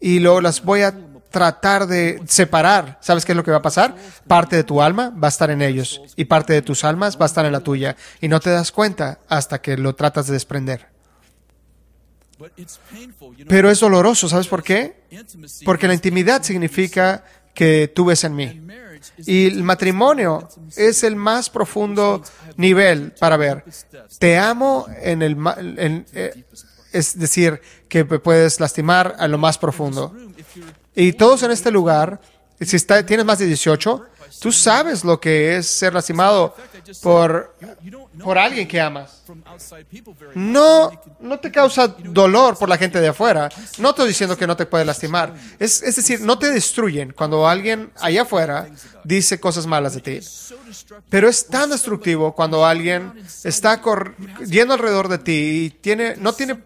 Y luego las voy a tratar de separar. ¿Sabes qué es lo que va a pasar? Parte de tu alma va a estar en ellos y parte de tus almas va a estar en la tuya. Y no te das cuenta hasta que lo tratas de desprender. Pero es doloroso, ¿sabes por qué? Porque la intimidad significa que tú ves en mí. Y el matrimonio es el más profundo nivel para ver. Te amo en el eh, es decir, que puedes lastimar a lo más profundo. Y todos en este lugar, si tienes más de 18, tú sabes lo que es ser lastimado por, por alguien que amas. No, no te causa dolor por la gente de afuera. No estoy diciendo que no te puede lastimar. Es, es decir, no te destruyen cuando alguien allá afuera dice cosas malas de ti. Pero es tan destructivo cuando alguien está cor- yendo alrededor de ti y tiene, no tiene,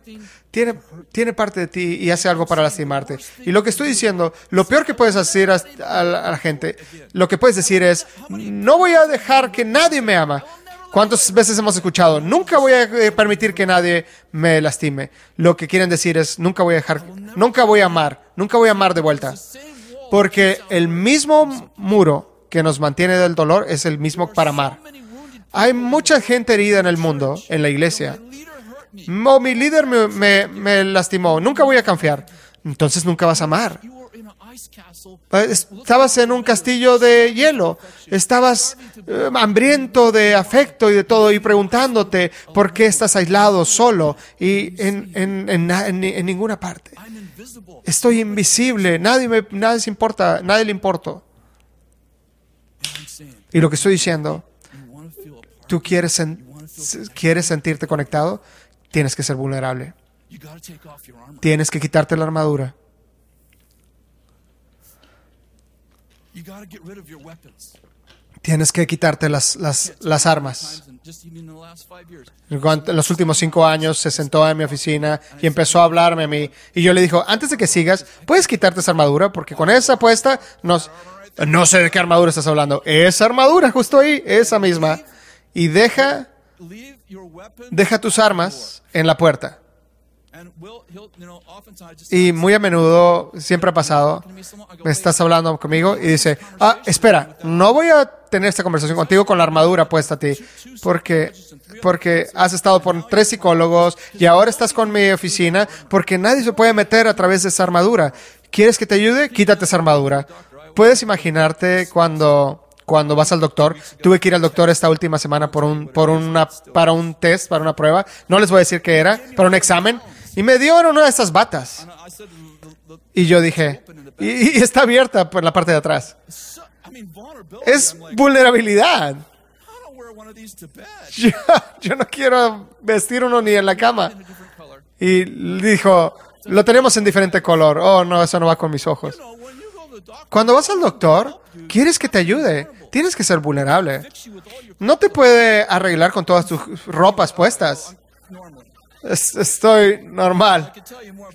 tiene, parte de ti y hace algo para lastimarte. Y lo que estoy diciendo, lo peor que puedes hacer a, a la, a la gente, lo que puedes decir es, no voy a dejar que nadie me ama. ¿Cuántas veces hemos escuchado? Nunca voy a eh, permitir que nadie me lastime. Lo que quieren decir es, nunca voy a dejar, nunca voy a amar, nunca voy a amar de vuelta. Porque el mismo muro que nos mantiene del dolor es el mismo para amar. Hay mucha gente herida en el mundo, en la iglesia. Oh, mi líder me, me- me lastimó. Nunca voy a confiar. Entonces nunca vas a amar. Estabas en un castillo de hielo. Estabas eh, hambriento de afecto y de todo y preguntándote por qué estás aislado, solo y en, en- en en ni- en ninguna parte. Estoy invisible. Nadie, me, nadie importa. Nadie le importo. Y lo que estoy diciendo, tú quieres, quieres sentirte conectado, tienes que ser vulnerable. Tienes que quitarte la armadura. Tienes que quitarte las, las, las armas. En los últimos cinco años se sentó en mi oficina y empezó a hablarme a mí. Y yo le dijo, antes de que sigas, ¿puedes quitarte esa armadura? Porque con esa puesta, nos, no sé de qué armadura estás hablando. Esa armadura, justo ahí, esa misma. Y deja. Deja tus armas en la puerta. Y muy a menudo, siempre ha pasado, me estás hablando conmigo y dice, ah, espera, no voy a tener esta conversación contigo con la armadura puesta a ti, porque, porque has estado por tres psicólogos y ahora estás con mi oficina, porque nadie se puede meter a través de esa armadura. ¿Quieres que te ayude? Quítate esa armadura. Puedes imaginarte cuando, cuando vas al doctor. Tuve que ir al doctor esta última semana por un, por una, para un test, para una prueba. No les voy a decir qué era, para un examen. Y me dieron una de estas batas. Y yo dije, y, y está abierta por la parte de atrás. Es vulnerabilidad. Yo, yo no quiero vestir uno ni en la cama. Y dijo, lo tenemos en diferente color. Oh, no, eso no va con mis ojos. Cuando vas al doctor, quieres que te ayude. Tienes que ser vulnerable. No te puede arreglar con todas tus ropas puestas. estoy normal.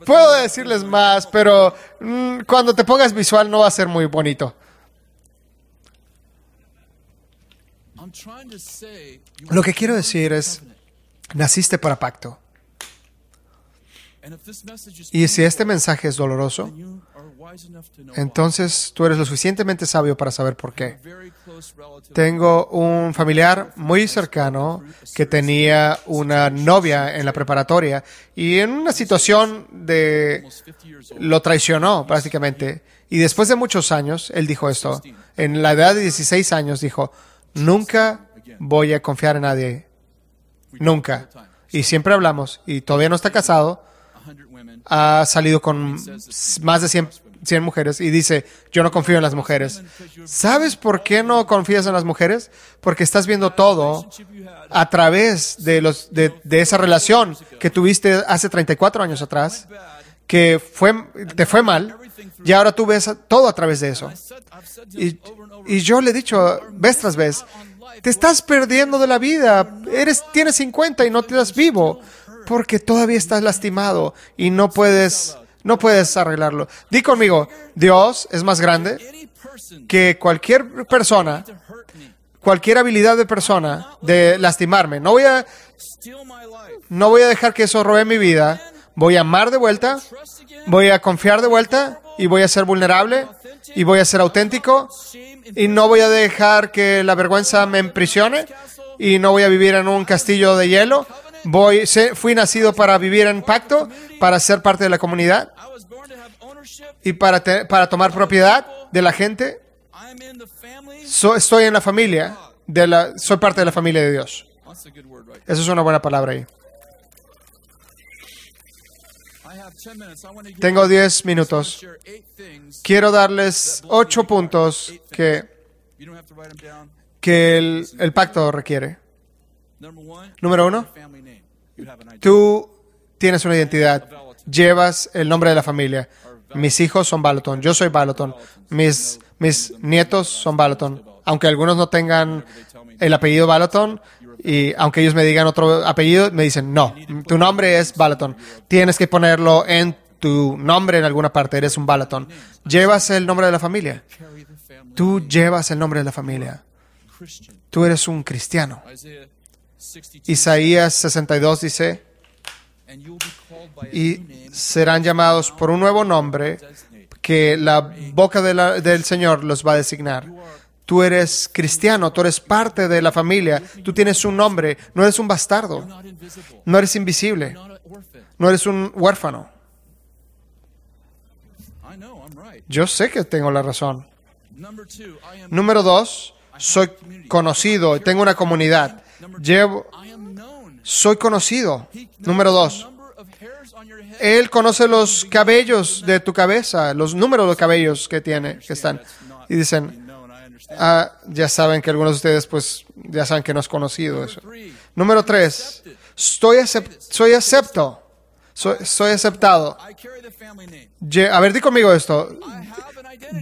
Puedo decirles más, pero mm, cuando te pongas visual no va a ser muy bonito. Lo que quiero decir es, naciste para pacto. Y si este mensaje es doloroso, entonces tú eres lo suficientemente sabio para saber por qué. Tengo un familiar muy cercano que tenía una novia en la preparatoria y en una situación de almost 50 years old. lo traicionó prácticamente. Y después de muchos años, él dijo esto. En la edad de 16 años dijo, nunca voy a confiar en nadie. Nunca. Y siempre hablamos, y todavía no está casado, 100 women. Ha salido con más de 100, 100 mujeres y dice, yo no confío en las mujeres. ¿Sabes por qué no confías en las mujeres? Porque estás viendo todo a través de, los, de, de esa relación que tuviste hace 34 años atrás, que fue, te fue mal, y ahora tú ves todo a través de eso. Y, y yo le he dicho vez tras vez, te estás perdiendo de la vida, eres, tienes 50 y no te das vivo, porque todavía estás lastimado y no puedes, no puedes arreglarlo. Di conmigo, Dios es más grande que cualquier persona, cualquier habilidad de persona de lastimarme. No voy a, no voy a dejar que eso robe mi vida. Voy a amar de vuelta, voy a confiar de vuelta y voy a ser vulnerable y voy a ser auténtico y no voy a dejar que la vergüenza me emprisione y no voy a vivir en un castillo de hielo. Voy, fui nacido para vivir en pacto, para ser parte de la comunidad y para, te- para tomar propiedad de la gente. So- estoy en la familia, de la, soy parte de la familia de Dios. Eso es una buena palabra ahí. I have 10 minutes. I want to give Tengo you 10 minutos. Quiero darles ocho puntos que, que el, el pacto requiere. Número uno, tú tienes una identidad, llevas el nombre de la familia. Mis hijos son Baloton, yo soy Baloton, mis, mis nietos son Baloton. Aunque algunos no tengan el apellido Baloton, y aunque ellos me digan otro apellido, me dicen, no, tu nombre es Baloton. Tienes que ponerlo en tu nombre en alguna parte, eres un Baloton. Llevas el nombre de la familia. Tú llevas el nombre de la familia. Tú eres un cristiano. Isaiah 62. Isaías 62 dice, y serán llamados por un nuevo nombre que la boca de la- del Señor los va a designar. Tú eres cristiano, tú eres parte de la familia, tú tienes un nombre, no eres un bastardo, no eres invisible, no eres un huérfano. Yo sé que tengo la razón. Número dos, soy conocido, tengo una comunidad. Llevo, soy conocido. Número dos. Él conoce los cabellos de tu cabeza, los números de cabellos que tiene, que están. Y dicen, ah, ya saben que algunos de ustedes, pues, ya saben que no es conocido eso. Número tres, estoy soy acepto, soy, soy aceptado. Ye- a ver, di conmigo esto.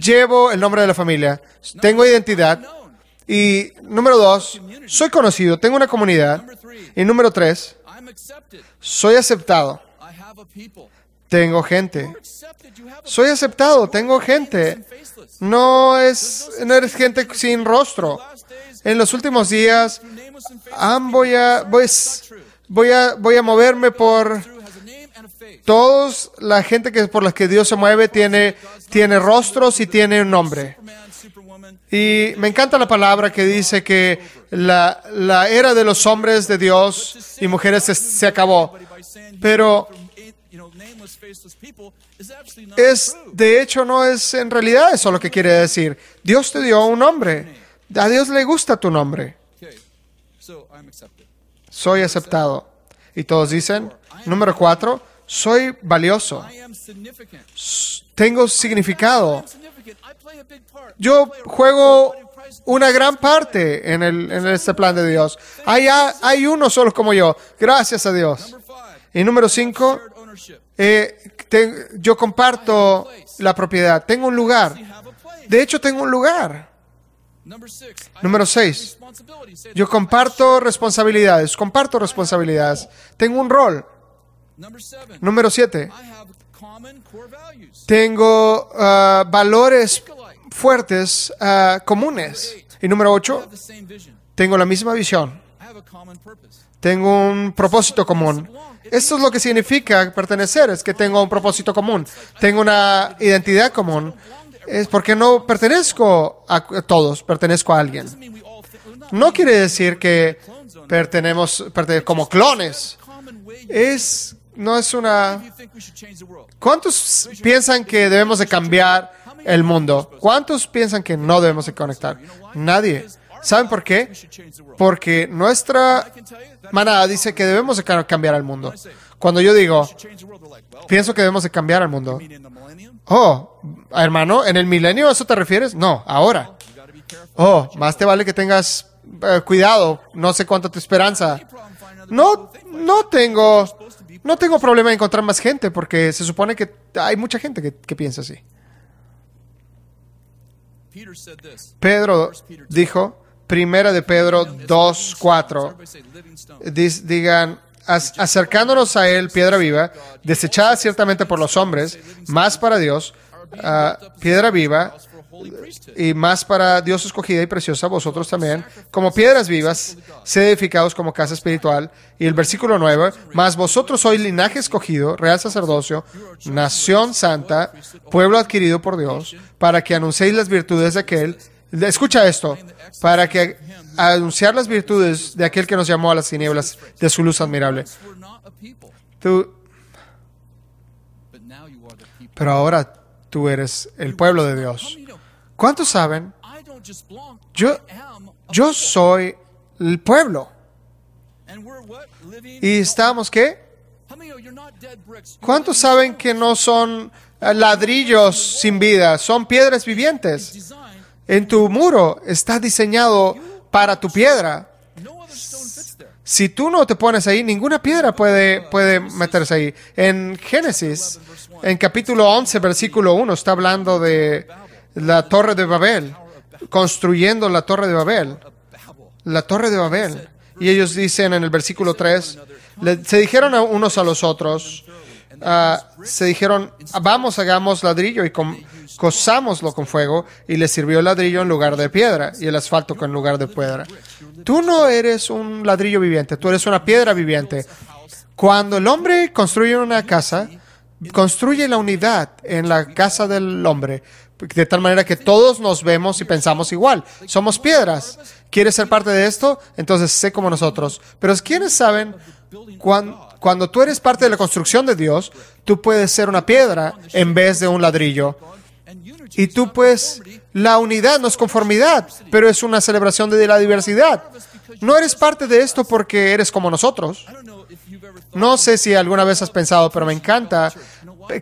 Llevo el nombre de la familia, tengo identidad. Y número dos, soy conocido, tengo una comunidad. Y número tres, soy aceptado, tengo gente. Soy aceptado, tengo gente. No es, no eres gente sin rostro. En los últimos días voy a, voy, voy a, voy a moverme por Through has a name and a face. Todos la gente que por la que Dios se mueve tiene, tiene rostros y tiene un nombre. Y me encanta la palabra que dice que la, la era de los hombres de Dios y mujeres se, acabó. Pero es, de hecho, no es en realidad eso lo que quiere decir. Dios te dio un nombre. A Dios le gusta tu nombre. Soy aceptado. Y todos dicen, número cuatro, soy valioso. Tengo significado. Yo juego una gran parte en, el, en este plan de Dios. Hay, hay uno solo como yo. Gracias a Dios. Y número cinco, eh, te- yo comparto la propiedad. Tengo un lugar. De hecho, tengo un lugar. Número seis, yo comparto responsabilidades. Comparto responsabilidades. Tengo un rol. Número siete, I have common core values. tengo ah, valores fuertes ah, comunes. Y número I ocho, have the same vision. tengo la misma visión. Tengo un propósito común. Esto es lo que significa pertenecer, es que tengo un propósito común. Tengo una identidad común. Es porque no pertenezco a todos, pertenezco a alguien. No quiere decir que pertenemos perte- como clones. Es, no es una... ¿Cuántos piensan que debemos de cambiar el mundo? ¿Cuántos piensan que no debemos de conectar? Nadie. ¿Saben por qué? Porque nuestra manada dice que debemos de ca- cambiar al mundo. Cuando yo digo, pienso que debemos de cambiar al mundo. Oh, hermano, ¿en el milenio a eso te refieres? No, ahora. Oh, más te vale que tengas eh, cuidado, no sé cuánto tu esperanza. No, no tengo, no tengo problema en encontrar más gente porque se supone que hay mucha gente que, que piensa así. Pedro dijo, primera de Pedro 2, 4, Everybody say living stone. dis- digan, "Ac- acercándonos a él, piedra viva, desechada ciertamente por los hombres, más para Dios, ah, piedra viva, Priesthood. y más para Dios escogida y preciosa, vosotros también, como piedras vivas, sed edificados como casa espiritual. Y el versículo 9, más vosotros sois linaje escogido, real sacerdocio, nación santa, pueblo adquirido por Dios, para que anunciéis las virtudes de aquel, escucha esto, para que anunciar las virtudes de aquel que nos llamó a las tinieblas de su luz admirable. Tú, pero ahora tú eres el pueblo de Dios. ¿Cuántos saben? Yo, yo soy el pueblo. ¿Y estamos qué? ¿Cuántos saben que no son eh, ladrillos sin vida? Son piedras vivientes. En tu muro está diseñado para tu piedra. Si tú no te pones ahí, ninguna piedra puede, puede meterse ahí. En Génesis, en capítulo 11, versículo 1, está hablando de la torre de Babel, construyendo la torre de Babel. La torre de Babel. Y ellos dicen en el versículo 3, le- se dijeron a unos a los otros, ah, se dijeron, vamos, hagamos ladrillo y com- cosámoslo con fuego, y les sirvió el ladrillo en lugar de piedra y el asfalto en lugar de piedra. Tú no eres un ladrillo viviente, tú eres una piedra viviente. Cuando el hombre construye una casa, construye la unidad en la casa del hombre, de tal manera que todos nos vemos y pensamos igual. Somos piedras. ¿Quieres ser parte de esto? Entonces sé como nosotros. Pero ¿quiénes saben? Cuan- Cuando, tú eres parte de la construcción de Dios, tú puedes ser una piedra en vez de un ladrillo. Y tú pues, la unidad no es conformidad, pero es una celebración de la diversidad. No eres parte de esto porque eres como nosotros. No sé si alguna vez has pensado, pero me encanta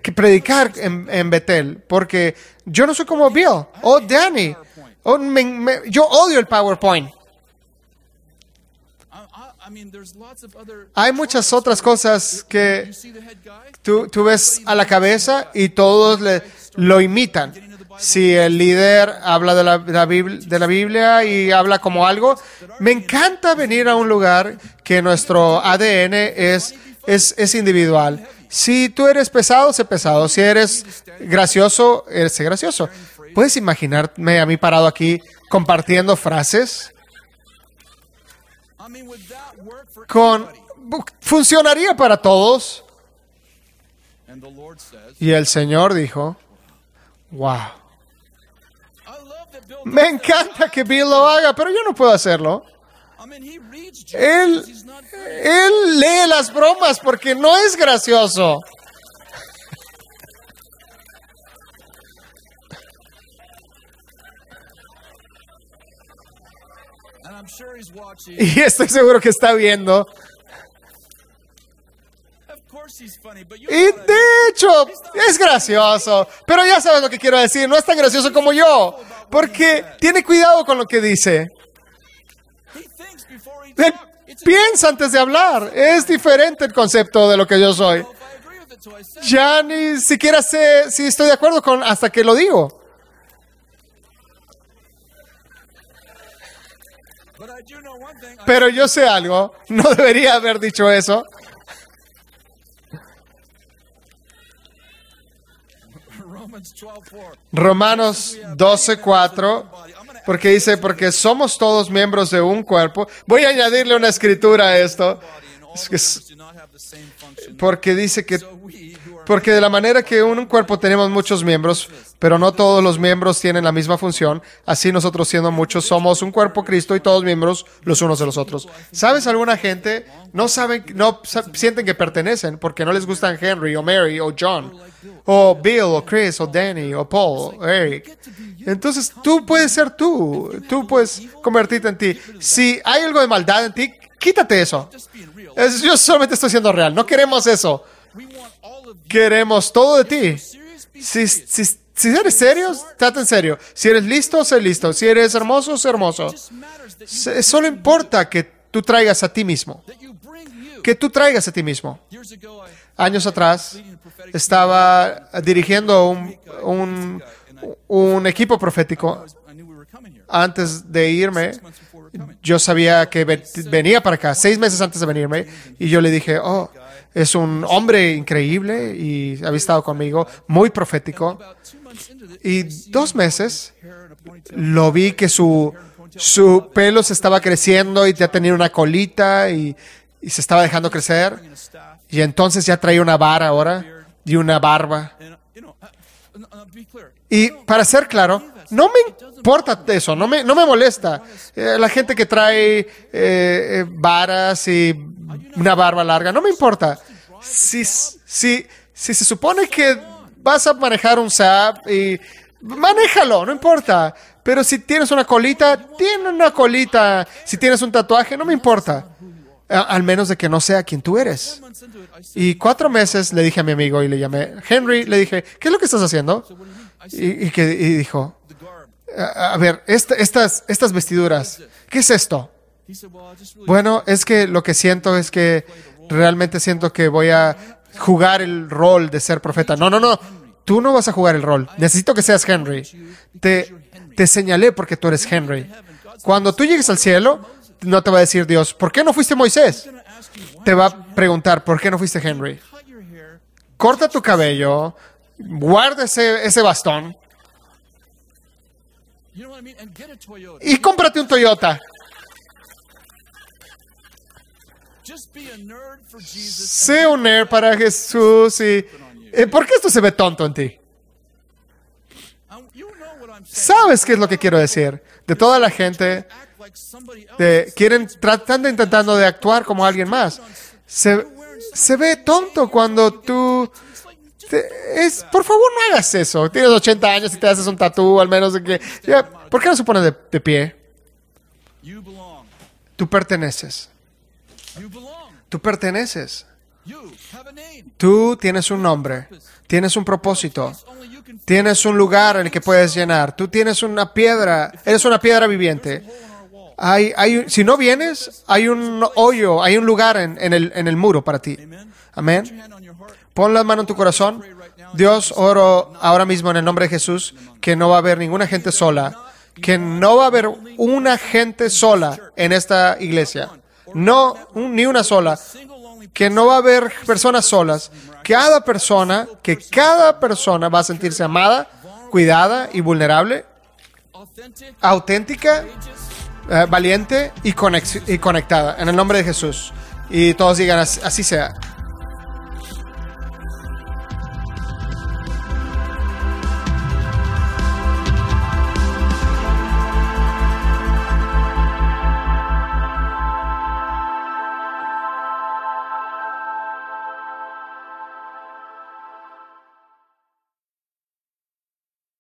que predicar en Betel, porque yo no soy como Bill o Danny. o me- me- yo odio el PowerPoint. Hay muchas otras cosas que tú, tú ves a la cabeza y todos le, lo imitan. si el líder habla de la, de la Biblia, de la Biblia y habla como algo. Me encanta venir a un lugar que nuestro ADN es, es, es individual. Si tú eres pesado, sé pesado. Si eres gracioso, eres sé gracioso. ¿Puedes imaginarme a mí parado aquí compartiendo frases? Con, funcionaría para todos. Y el Señor dijo, wow. Me encanta que Bill lo haga, pero yo no puedo hacerlo. Él, él lee las bromas porque no es gracioso. Y estoy seguro que está viendo. Of course he's funny, but you Y de hecho, es gracioso. Pero ya sabes lo que quiero decir. No es tan gracioso como yo. Porque tiene cuidado con lo que dice. Piensa antes de hablar. Es diferente el concepto de lo que yo soy. Ya ni siquiera sé si estoy de acuerdo con hasta que lo digo. Pero yo sé algo. No debería haber dicho eso. Romans 12:4. Romanos 12:4, porque dice, porque somos todos miembros de un cuerpo. Voy a añadirle una escritura a esto, porque dice que, Porque de la manera que en un cuerpo tenemos muchos miembros, pero no todos los miembros tienen la misma función, así nosotros siendo muchos somos un cuerpo Cristo y todos miembros los unos de los otros. ¿Sabes? Alguna gente no saben, no sienten que pertenecen porque no les gustan Henry o Mary o John o Bill o Chris o Danny o Paul o Eric. Entonces tú puedes ser tú, tú puedes convertirte en ti. Si hay algo de maldad en ti, quítate eso. Es- yo solamente estoy siendo real, no queremos eso. Queremos todo de ti. Si, si, si eres serio, trata en serio. Si eres listo, sé listo. Si eres hermoso, sé hermoso. Solo importa que tú traigas a ti mismo. Que tú traigas a ti mismo. Años atrás estaba dirigiendo un, un, un equipo profético. Antes de irme, yo sabía que ve- venía para acá, seis meses antes de venirme, y yo le dije, oh, es un hombre increíble y había estado conmigo, muy profético. Y dos meses lo vi que su, su pelo se estaba creciendo y ya tenía una colita y, y se estaba dejando crecer. Y entonces ya traía una vara ahora y una barba. Y para ser claro, no me importa eso, no me, no me molesta. Eh, la gente que trae eh, eh, varas y una barba larga, no me importa. Si, si, si se supone que vas a manejar un SAP y manéjalo, no importa. Pero si tienes una colita, tiene una colita. Si tienes un tatuaje, no me importa. Al menos de que no sea quien tú eres. Y cuatro meses le dije a mi amigo y le llamé, Henry, le dije, ¿qué es lo que estás haciendo? Y, y que, y dijo, a, a ver, esta- estas, estas vestiduras, ¿qué es esto? Bueno, es que lo que siento es que realmente siento que voy a jugar el rol de ser profeta. No, no, no, tú no vas a jugar el rol. Necesito que seas Henry. Te, te señalé porque tú eres Henry. Cuando tú llegues al cielo, no te va a decir Dios, ¿por qué no fuiste Moisés? Te va a preguntar, ¿por qué no fuiste Henry? Corta tu cabello, guarda ese, ese bastón y cómprate un Toyota. Sé un nerd para Jesús y... eh, ¿Por qué esto se ve tonto en ti? ¿Sabes qué es lo que quiero decir? De toda la gente de, quieren tratando intentando de actuar como alguien más. Se, se ve tonto cuando tú te- es por favor no hagas eso. Tienes 80 años y te haces un tatú al menos de que ya, ¿por qué no se pone de, de pie? Tú perteneces. Tú perteneces. Tú tienes un nombre. Tienes un propósito. Tienes un lugar en el que puedes llenar. Tú tienes una piedra. Eres una piedra viviente. Hay, hay, si no vienes, hay un hoyo, hay un lugar en, en el, en el muro para ti. Amén. Pon la mano en tu corazón. Dios, oro ahora mismo en el nombre de Jesús que no va a haber ninguna gente sola, que no va a haber una gente sola en esta iglesia. No, ni una sola. Que no va a haber personas solas. Cada persona, que cada persona va a sentirse amada, cuidada y vulnerable, auténtica, eh, valiente y, conectada. En el nombre de Jesús. Y todos digan, "Así- así sea.